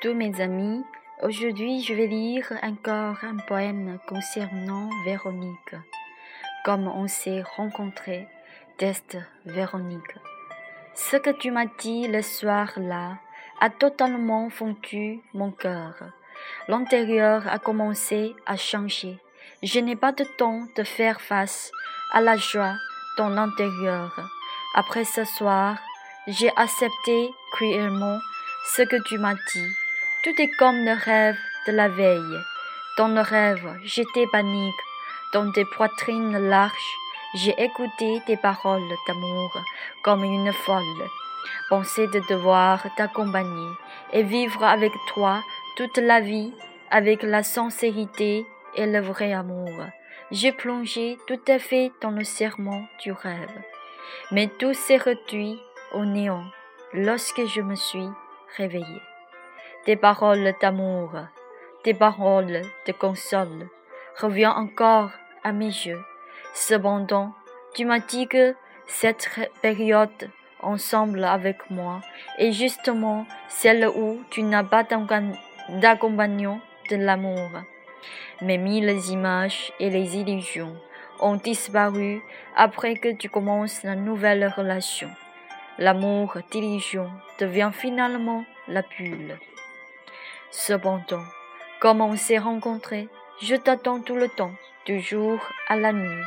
tous mes amis. Aujourd'hui, je vais lire encore un poème concernant Véronique. Comme on s'est rencontrés, test Véronique. Ce que tu m'as dit le soir-là a totalement fondu mon cœur. L'intérieur a commencé à changer. Je n'ai pas de temps de faire face à la joie dans l'intérieur. Après ce soir, j'ai accepté cruellement ce que tu m'as dit. Tout est comme le rêve de la veille. Dans le rêve, j'étais panique. Dans tes poitrines larges, j'ai écouté tes paroles d'amour comme une folle. Penser de devoir t'accompagner et vivre avec toi toute la vie avec la sincérité et le vrai amour. J'ai plongé tout à fait dans le serment du rêve. Mais tout s'est réduit au néant lorsque je me suis réveillée. Des paroles d'amour, des paroles de console reviennent encore à mes yeux. Cependant, tu m'as dit que cette période ensemble avec moi est justement celle où tu n'as pas d'accompagnant de l'amour. Mes mille images et les illusions ont disparu après que tu commences la nouvelle relation. L'amour d'illusion devient finalement la bulle. Cependant, comme on s'est rencontrés, je t'attends tout le temps, du jour à la nuit.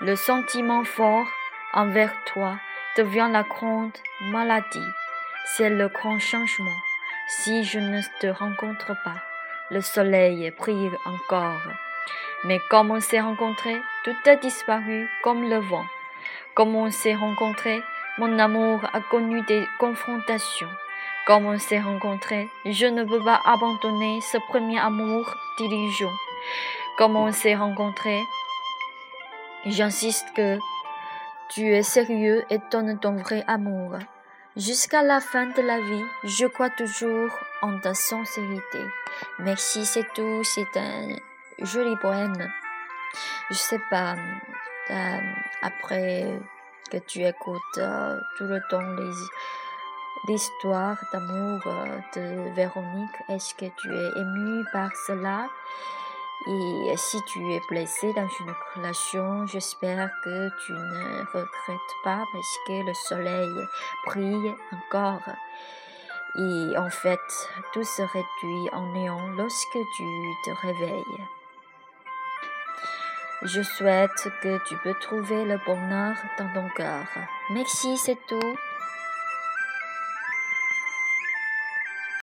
Le sentiment fort envers toi devient la grande maladie. C'est le grand changement. Si je ne te rencontre pas, le soleil brille encore. Mais comme on s'est rencontrés, tout a disparu comme le vent. Comme on s'est rencontrés, mon amour a connu des confrontations. Comme on s'est rencontrés, je ne peux pas abandonner ce premier amour d'illusion. Comme on s'est rencontrés, j'insiste que tu es sérieux et donnes ton vrai amour. Jusqu'à la fin de la vie, je crois toujours en ta sincérité. Merci, c'est tout. C'est un joli poème. Je sais pas, euh, après que tu écoutes euh, tout le temps les l'histoire d'amour euh, de Véronique, est-ce que tu es ému par cela? Et si tu es blessé dans une relation, j'espère que tu ne regrettes pas parce que le soleil brille encore. Et en fait, tout se réduit en néant lorsque tu te réveilles. Je souhaite que tu peux trouver le bonheur dans ton cœur. Merci, c'est tout.